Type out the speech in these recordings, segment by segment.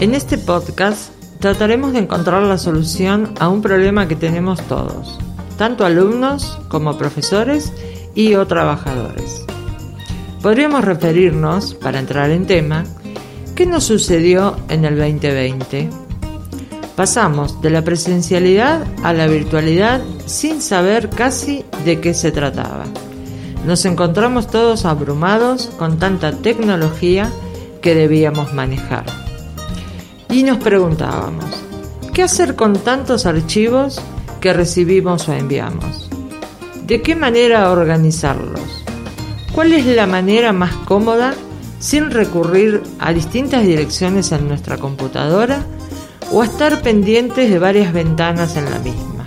En este podcast trataremos de encontrar la solución a un problema que tenemos todos, tanto alumnos como profesores y o trabajadores. Podríamos referirnos, para entrar en tema, ¿qué nos sucedió en el 2020? Pasamos de la presencialidad a la virtualidad sin saber casi de qué se trataba. Nos encontramos todos abrumados con tanta tecnología que debíamos manejar. Y nos preguntábamos, ¿qué hacer con tantos archivos que recibimos o enviamos? ¿De qué manera organizarlos? ¿Cuál es la manera más cómoda sin recurrir a distintas direcciones en nuestra computadora o estar pendientes de varias ventanas en la misma?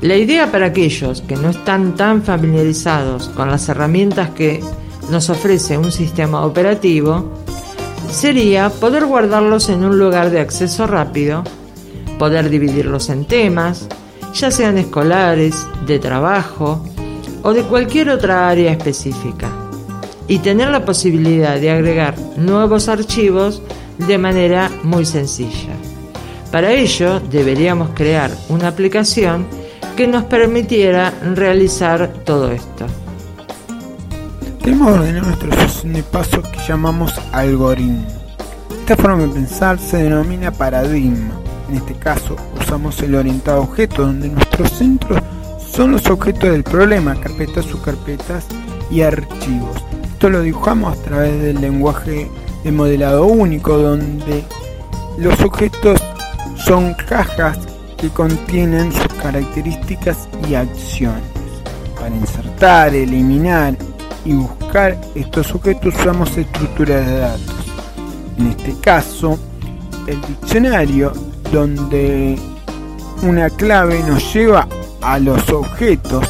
La idea para aquellos que no están tan familiarizados con las herramientas que nos ofrece un sistema operativo sería poder guardarlos en un lugar de acceso rápido, poder dividirlos en temas, ya sean escolares, de trabajo o de cualquier otra área específica, y tener la posibilidad de agregar nuevos archivos de manera muy sencilla. Para ello deberíamos crear una aplicación que nos permitiera realizar todo esto. Debemos ordenar nuestro sucesión de pasos que llamamos algoritmo. Esta forma de pensar se denomina paradigma. En este caso usamos el orientado objeto donde nuestros centros son los objetos del problema, carpetas, subcarpetas y archivos. Esto lo dibujamos a través del lenguaje de modelado único donde los objetos son cajas que contienen sus características y acciones. Para insertar, eliminar y buscar estos objetos usamos estructuras de datos. En este caso, el diccionario donde una clave nos lleva a los objetos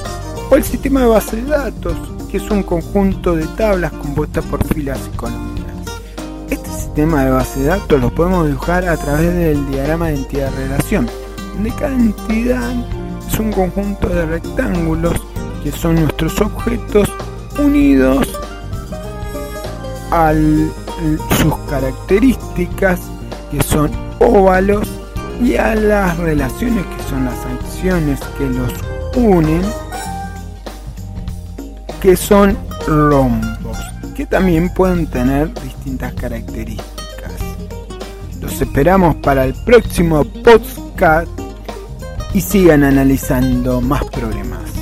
o el sistema de base de datos que es un conjunto de tablas compuestas por filas y columnas. Este sistema de base de datos lo podemos dibujar a través del diagrama de entidad-relación donde cada entidad es un conjunto de rectángulos que son nuestros objetos unidos a sus características que son óvalos y a las relaciones que son las acciones que los unen que son rombos que también pueden tener distintas características los esperamos para el próximo podcast y sigan analizando más problemas.